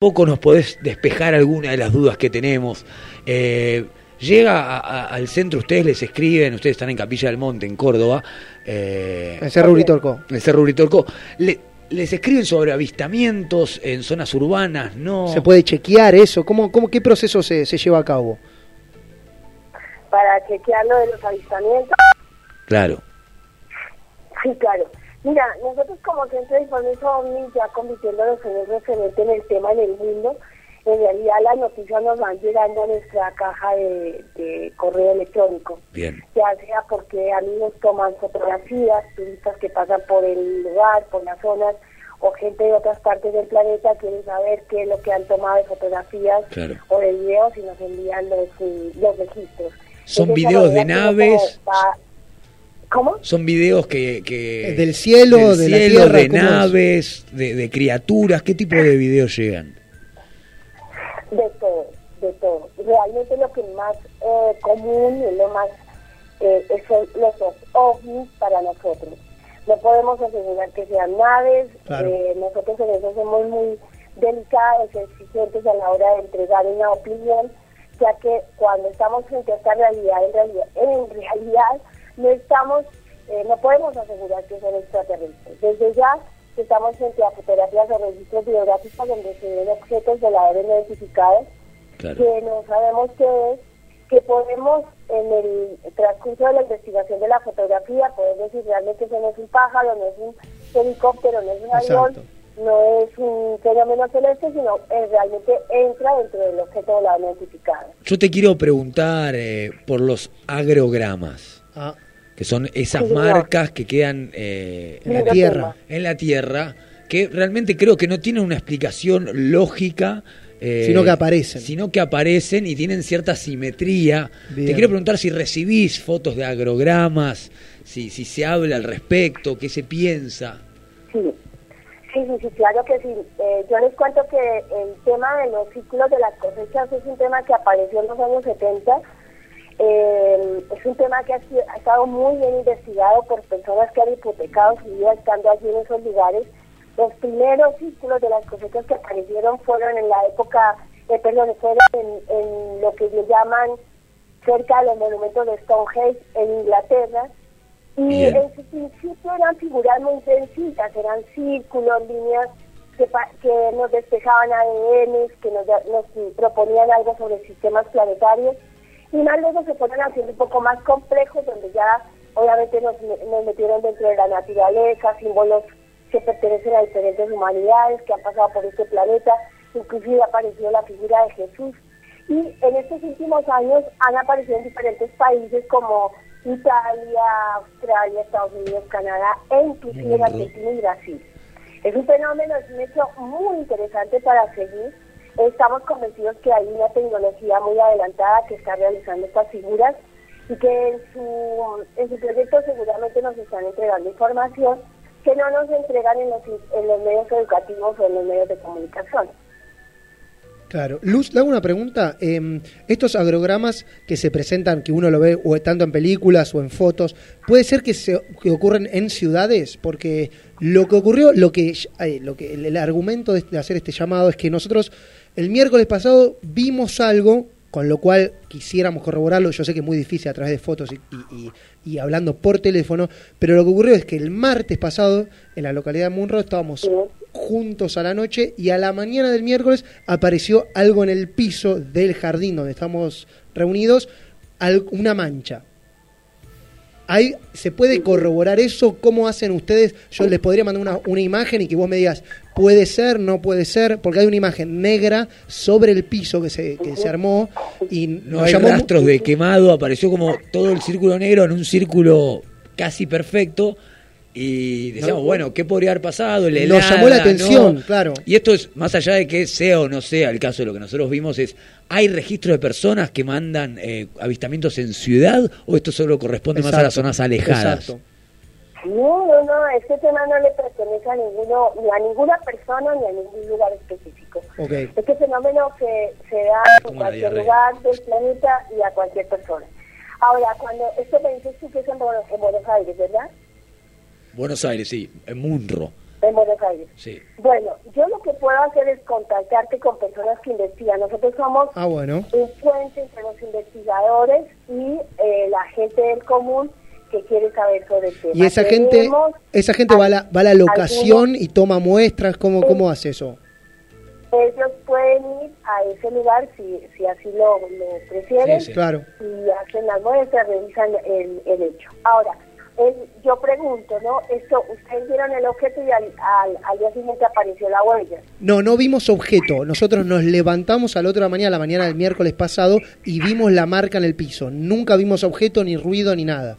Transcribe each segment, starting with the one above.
poco nos podés despejar alguna de las dudas que tenemos. Eh, llega al centro, ustedes les escriben, ustedes están en Capilla del Monte, en Córdoba. Eh, en Cerro Uritorco. En Cerro Uritorco. les escriben sobre avistamientos en zonas urbanas, ¿no? ¿Se puede chequear eso? ¿Cómo, cómo, ¿Qué proceso se, se lleva a cabo? Para chequear lo de los avistamientos. Claro. Sí, claro. Mira, nosotros como Centro de Información OVNI, ya convirtiéndonos en un referente en el tema en el mundo, en realidad las noticias nos van llegando a nuestra caja de, correo electrónico. Bien. Ya sea porque amigos toman fotografías, turistas que pasan por el lugar, por las zonas, o gente de otras partes del planeta quieren saber qué es lo que han tomado de fotografías o de videos y nos envían los, los registros. Son videos de naves. ¿Cómo? Son videos que... que eh, del cielo, de la tierra, de naves, de, criaturas. ¿Qué tipo de videos llegan? De todo, de todo. Realmente lo que más eh, común y lo más eh, son los ovnis para nosotros. No podemos asegurar que sean naves. Eh, nosotros en eso somos muy delicados, exigentes a la hora de entregar una opinión, ya que cuando estamos frente a esta realidad, en realidad, en realidad no estamos, eh, no podemos asegurar que son extraterrestres. Desde ya estamos frente a fotografías o registros biográficos donde se ven objetos de la no identificados que no sabemos qué es, que podemos en el transcurso de la investigación de la fotografía poder decir realmente eso no es un pájaro, no es un helicóptero, no es un avión, no es un fenómeno celeste, sino eh, realmente entra dentro del objeto de la identificado. Yo te quiero preguntar eh, por los agrogramas. Ah que son esas marcas que quedan eh, en la tierra. En la tierra, que realmente creo que no tienen una explicación lógica. Eh, sino que aparecen. Sino que aparecen y tienen cierta simetría. Te quiero preguntar si recibís fotos de agrogramas, si, si se habla al respecto, qué se piensa. Sí, sí, sí, claro que sí. Eh, yo les cuento que el tema de los ciclos de las cosechas es un tema que apareció en los años 70 eh, es un tema que ha, estado muy bien investigado por personas que han hipotecado su vida estando allí en esos lugares. Los primeros círculos de las cosechas que aparecieron fueron en la época, eh, perdón, fueron en, lo que le llaman cerca de los monumentos de Stonehenge en Inglaterra. Y en su principio eran figuras muy sencillas, eran círculos, líneas que, que nos despejaban ADN, que nos, nos proponían algo sobre sistemas planetarios y más luego se fueron haciendo un poco más complejos, donde ya obviamente nos, metieron dentro de la naturaleza, símbolos que pertenecen a diferentes humanidades que han pasado por este planeta, inclusive ha aparecido la figura de Jesús. Y en estos últimos años han aparecido en diferentes países como Italia, Australia, Estados Unidos, Canadá e inclusive en Argentina y Brasil. Es un fenómeno, es un hecho muy interesante para seguir Estamos convencidos que hay una tecnología muy adelantada que está realizando estas figuras y que en su, en su proyecto seguramente nos están entregando información que no nos entregan en los, en los medios educativos o en los medios de comunicación. Claro. Luz, le hago una pregunta. Em, estos agrogramas que se presentan, que uno lo ve o tanto en películas o en fotos, ¿puede ser que, se, que ocurren en ciudades? Porque lo que ocurrió, lo que, lo que el, argumento de hacer este llamado es que nosotros el miércoles pasado vimos algo, con lo cual quisiéramos corroborarlo. Yo sé que es muy difícil a través de fotos y, hablando por teléfono, pero lo que ocurrió es que el martes pasado, en la localidad de Munro, estábamos juntos a la noche y a la mañana del miércoles apareció algo en el piso del jardín donde estamos reunidos, una mancha ¿Se puede corroborar eso? ¿Cómo hacen ustedes? Yo les podría mandar una, una, imagen y que vos me digas, puede ser, no puede ser, porque hay una imagen negra sobre el piso que se, que se armó y no hay rastros de quemado, apareció como todo el círculo negro en un círculo casi perfecto y decíamos, bueno, ¿qué podría haber pasado? Nos llamó la atención, claro. Y esto es, más allá de que sea o no sea el caso de lo que nosotros vimos, es, ¿hay registro de personas que mandan eh, avistamientos en ciudad o esto solo corresponde más a las zonas alejadas? Exacto. No, no, no, este tema no le pertenece a ninguno, ni a ninguna persona ni a ningún lugar específico. Este fenómeno que se da en cualquier lugar del planeta y a cualquier persona. Ahora, cuando esto me dices tú que es en Buenos Aires, ¿verdad? Buenos Aires, sí, en Munro. En Buenos Aires. Sí. Bueno, yo lo que puedo hacer es contactarte con personas que investigan. Nosotros somos Ah, bueno. un puente entre los investigadores y eh, la gente del común que quiere saber sobre el tema. Y esa gente, esa gente va a la, va a la locación algunos- y toma muestras, ¿cómo, cómo hace eso? Ellos pueden ir a ese lugar si, si así lo, lo prefieren Sí, sí. Claro. y hacen las muestras, revisan el, el hecho. Ahora, yo pregunto, ¿no? Esto, ustedes vieron el objeto y al, al, al día siguiente apareció la huella. No, no vimos objeto. Nosotros nos levantamos a la otra mañana, la mañana del miércoles pasado, y vimos la marca en el piso. Nunca vimos objeto, ni ruido, ni nada.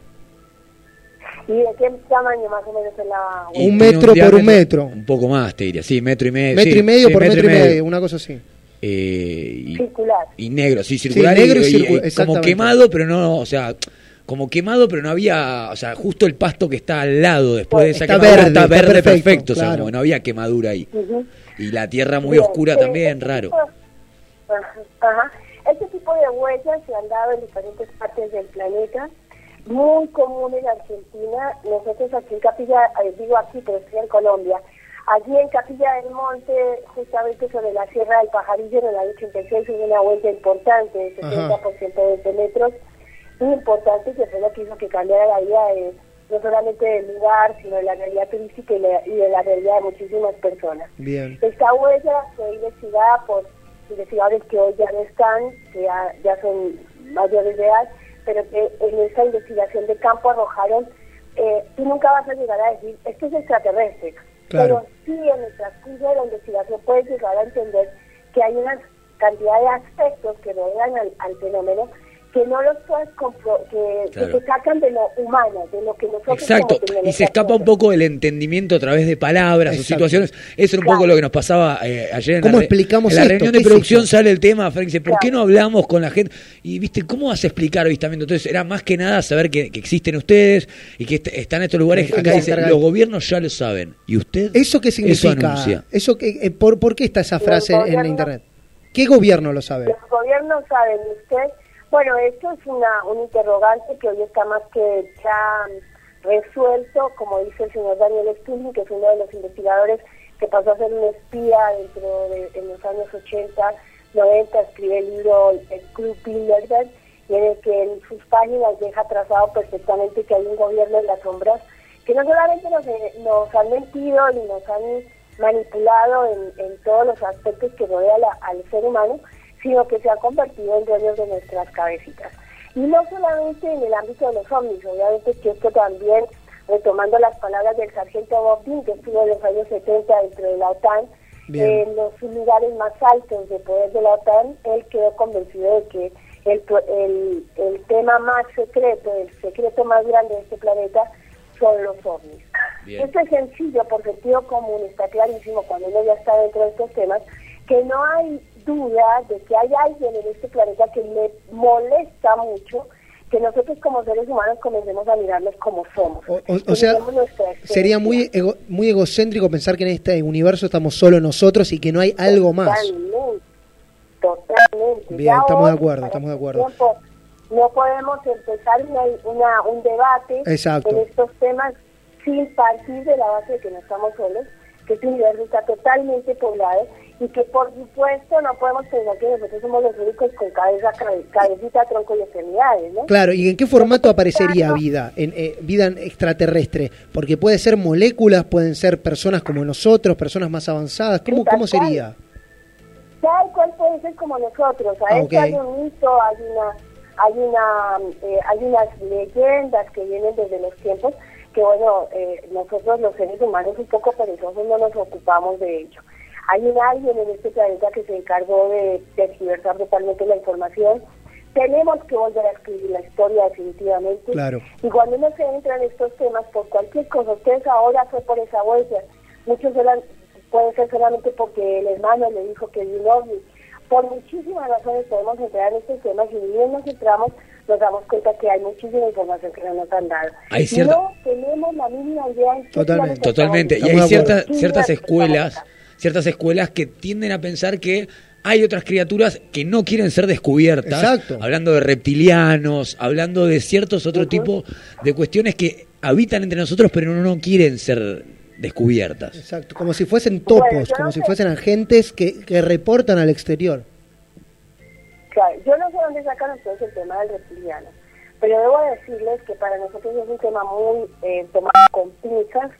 ¿Y de qué tamaño más o menos es la Y Un metro por un metro. Un poco más, te diría. Sí, metro y medio. Metro sí, y medio sí, por metro y medio, una cosa así. Eh, y, circular? y negro, sí, circular. negro y y- y- circu- y como quemado, pero no, o sea, como quemado, pero no había, o sea, justo el pasto que está al lado después de esa Está quemadura verde, está está verde perfecto, o sea, como que no había quemadura ahí. Y la tierra muy Bien, oscura también, este raro. tipo- Ajá. Este tipo de huellas se han dado en diferentes partes del planeta, muy común en Argentina. Nosotros aquí en Capilla, eh, digo aquí, pero estoy en Colombia. Allí en Capilla del Monte, justamente sobre la Sierra del Pajarillo, en el año 86, hubo una huella importante de Ajá. 70% de metros, muy importante, que fue lo que hizo que cambiara la vida de, no solamente del lugar, sino de la realidad turística y, la- y de la realidad de muchísimas personas. Bien. Esta huella fue investigada por investigadores que hoy ya no están, que ya, ya son mayores de edad, pero que en esta investigación de campo arrojaron, eh, tú nunca vas a llegar a decir, esto es extraterrestre, Claro. pero sí en el transcurso de la investigación puedes llegar a entender que hay una cantidad de aspectos que rodean al, al fenómeno que no los puedes compro que, que Claro. se sacan de lo humano, de lo que nosotros Exacto, como y se escapa un poco el entendimiento a través de palabras o situaciones. Eso era un poco lo que nos pasaba eh, ayer en ¿Cómo la, re- explicamos en la esto? reunión ¿Qué de producción. Sale el tema, Frank dice, ¿por qué no hablamos con la gente? Y viste, ¿cómo vas a explicar avistamiento? Entonces era más que nada saber que, que existen ustedes y que est- están estos lugares. Acá que dice, los gobiernos ya lo saben. ¿Y usted? ¿Eso qué significa? anuncia. Eso que, eh, por, ¿Por qué está esa frase en internet? ¿Qué gobierno lo sabe? Los gobiernos saben usted. Bueno, esto es una, un interrogante que hoy está más que ya resuelto, como dice el señor Daniel Stulin, que es uno de los investigadores que pasó a ser un espía dentro de en los años 80, 90, escribe el libro El Club Bilderberg, y en el que en sus páginas deja trazado perfectamente que hay un gobierno en las sombras que no solamente nos, eh, han mentido y nos han manipulado en, todos los aspectos que rodea al ser humano, sino que se ha convertido en dueños de nuestras cabecitas. Y no solamente en el ámbito de los ovnis, obviamente que esto también, retomando las palabras del sargento Bob Dean, que estuvo en los años 70 dentro de la OTAN, en los lugares más altos de poder de la OTAN, él quedó convencido de que el, el, el tema más secreto, el secreto más grande de este planeta, son los ovnis. Bien. Esto es sencillo, por sentido común, está clarísimo cuando uno ya está dentro de estos temas, que no hay duda de que hay alguien en este planeta que le molesta mucho que nosotros como seres humanos comencemos a mirarnos como somos. O, o- o que sea, sería muy ego- muy egocéntrico pensar que en este universo estamos solo nosotros y que no hay algo más. Totalmente, totalmente. Bien, Ya estamos de acuerdo, estamos de este acuerdo. tiempo, no podemos empezar una, una- un debate Exacto. en estos temas sin partir de la base de que no estamos solos, que este universo está totalmente poblado y que por supuesto no podemos pensar que nosotros somos los únicos con cabeza, cabe- cabecita, tronco y extremidades, ¿no? Claro, ¿y en qué formato aparecería vida? En, eh, vida extraterrestre, porque puede ser moléculas, pueden ser personas como nosotros, personas más avanzadas. ¿Cómo, cómo sería? Tal cual puede ser como nosotros. A Ah, hay un mito, hay una, hay una, eh, hay unas leyendas que vienen desde los tiempos que bueno, eh, nosotros los seres humanos un poco perezosos no nos ocupamos de ello. Hay un alguien en este planeta que se encargó de tergiversar totalmente la información. Tenemos que volver a escribir la historia definitivamente. Claro. Y cuando uno se entra en estos temas por cualquier cosa, ustedes ahora fue por esa huella, muchos eran, puede ser solamente porque el hermano le dijo que ovni. Por muchísimas razones podemos entrar en estos temas y ni bien nos entramos, nos damos cuenta que hay muchísima información que no nos han dado. Hay cierta- No tenemos la mínima idea en Totalmente. Totalmente. Y hay ciertas, ciertas escuelas, ciertas escuelas que tienden a pensar que hay otras criaturas que no quieren ser descubiertas. Exacto. Hablando de reptilianos, hablando de ciertos otro tipo de cuestiones que habitan entre nosotros, pero no quieren ser descubiertas. Exacto, como si fuesen topos, Bueno, como no si sé. fuesen agentes que, que reportan al exterior. Claro, yo no sé dónde sacan ustedes el tema del reptiliano, pero debo decirles que para nosotros es un tema muy eh, tomado con pinzas.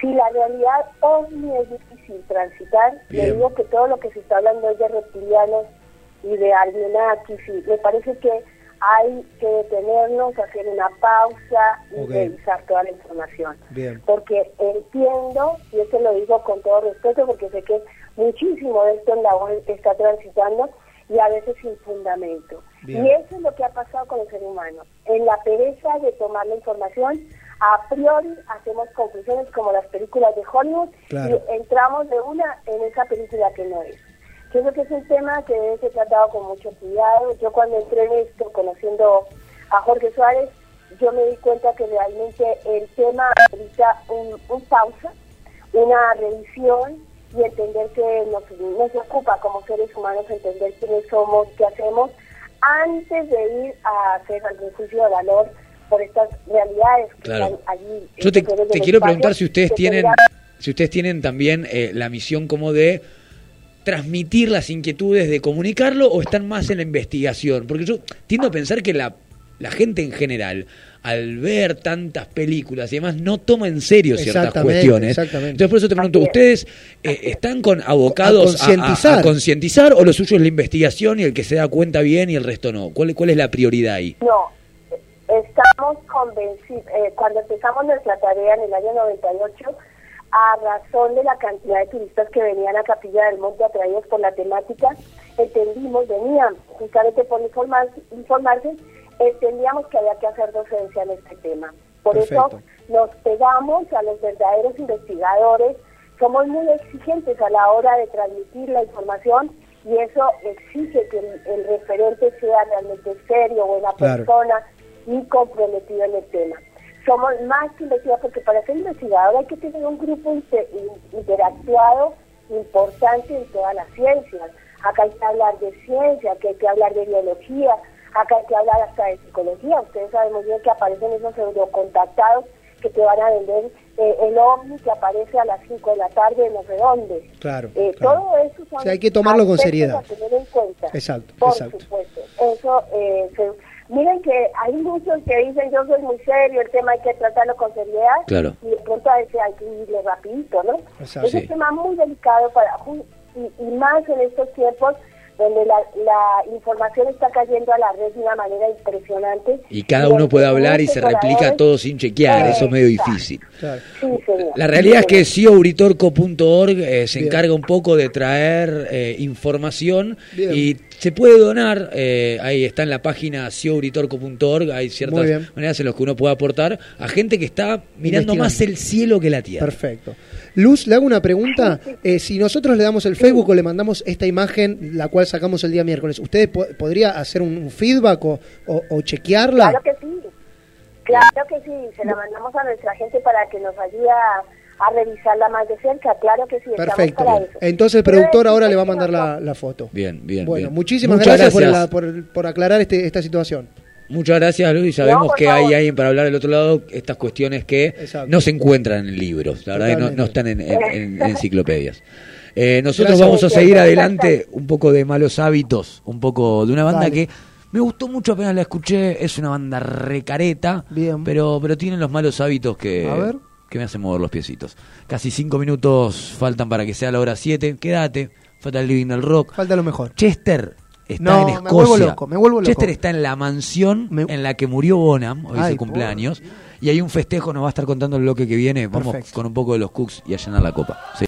Si la realidad ovni es difícil transitar, le digo que todo lo que se está hablando hoy de reptilianos y de Anunnakis, y me parece que hay que detenernos, hacer una pausa y revisar toda la información Bien. porque entiendo, y esto lo digo con todo respeto, porque sé que muchísimo de esto en la web está transitando y a veces sin fundamento. Bien. Y eso es lo que ha pasado con el ser humano. En la pereza de tomar la información, a priori hacemos conclusiones como las películas de Hollywood Claro. y entramos de una en esa película que no es. Yo creo que es un tema que debe ser tratado con mucho cuidado. Yo cuando entré en esto, conociendo a Jorge Suárez, yo me di cuenta que realmente el tema necesita un, un pausa, una revisión y entender que nos, nos ocupa como seres humanos entender quiénes somos, qué hacemos, antes de ir a hacer algún juicio de valor por estas realidades que Claro. están allí. Yo te, te quiero espacio, preguntar si ustedes tienen, si ustedes tienen también eh, la misión como de transmitir las inquietudes, de comunicarlo, o están más en la investigación. Porque yo tiendo a pensar que la, la gente en general, al ver tantas películas y demás, no toma en serio ciertas Exactamente, cuestiones. exactamente. Entonces por eso te pregunto. ¿ustedes eh, están con abocados A concientizar. o lo suyo es la investigación y el que se da cuenta bien y el resto no? ¿Cuál, cuál es la prioridad ahí? No, estamos convencidos, eh, cuando empezamos nuestra tarea en el año 98, a razón de la cantidad de turistas que venían a Capilla del Monte atraídos por la temática, entendimos, venían justamente por informar- informarse, entendíamos que había que hacer docencia en este tema. Por Perfecto. eso nos pegamos a los verdaderos investigadores, somos muy exigentes a la hora de transmitir la información y eso exige que el, el referente sea realmente serio, buena Claro. persona y comprometido en el tema. Somos más que investigadores porque para ser investigador hay que tener un grupo inter- in- interactuado importante en todas las ciencias. Acá hay que hablar de ciencia, acá hay que hablar de biología, acá hay que hablar hasta de psicología. Ustedes saben muy bien que aparecen esos eurocontactados que te van a vender eh, el ovni que aparece a las 5 de la tarde en no sé dónde. Claro, Eh, claro. Todo eso son O sea, hay que tomarlo con seriedad. a tener en cuenta. Exacto, Por exacto. supuesto. Eso, eh, se- miren que hay muchos que dicen yo soy muy serio, el tema hay que tratarlo con seriedad. Claro. Y de pronto a veces hay que irle rapidito, ¿no? Exacto. Es Sí. un tema muy delicado para y, y más en estos tiempos donde la, la información está cayendo a la red de una manera impresionante. Y cada uno puede hablar y se replica todo sin chequear, eso es medio difícil. Claro. Sí, señor. La realidad es que ciouritorco.org eh, se Bien. encarga un poco de traer eh, información Bien. y se puede donar, eh, ahí está en la página ciouritorco.org, hay ciertas maneras en las que uno puede aportar a gente que está mirando más el cielo que la tierra. Perfecto. Luz, le hago una pregunta. Eh, si nosotros le damos el Facebook o le mandamos esta imagen, la cual sacamos el día miércoles, ¿usted po- podría hacer un, un feedback o, o- o chequearla? Claro que sí. Claro que sí. Se la mandamos a nuestra gente para que nos ayude a, a revisarla más de cerca. Claro que sí. Perfecto. para eso. Entonces el productor ahora le va a mandar la, la foto. Bien, bien. Bueno, bien. muchísimas gracias, por, la- por- por aclarar este- esta situación. Muchas gracias, Luis. Sabemos que hay alguien para hablar del otro lado estas cuestiones que Exacto. no se encuentran en libros, la verdad que no, no están en, en- en enciclopedias. Eh, nosotros Gracias. vamos a seguir adelante un poco de malos hábitos, un poco de una banda Dale. que me gustó mucho apenas la escuché, es una banda recareta, Bien. pero pero tienen los malos hábitos que, A ver. Que me hacen mover los piecitos. Casi cinco minutos faltan para que sea la hora siete, quédate, falta el living del rock. Falta lo mejor. Chester está No, en me Escocia. vuelvo loco, me vuelvo loco. Chester está en la mansión Me- en la que murió Bonham, hoy es su cumpleaños, y hay un festejo, nos va a estar contando el bloque que viene. Vamos Perfecto. con un poco de los Cooks y a llenar la copa. Sí.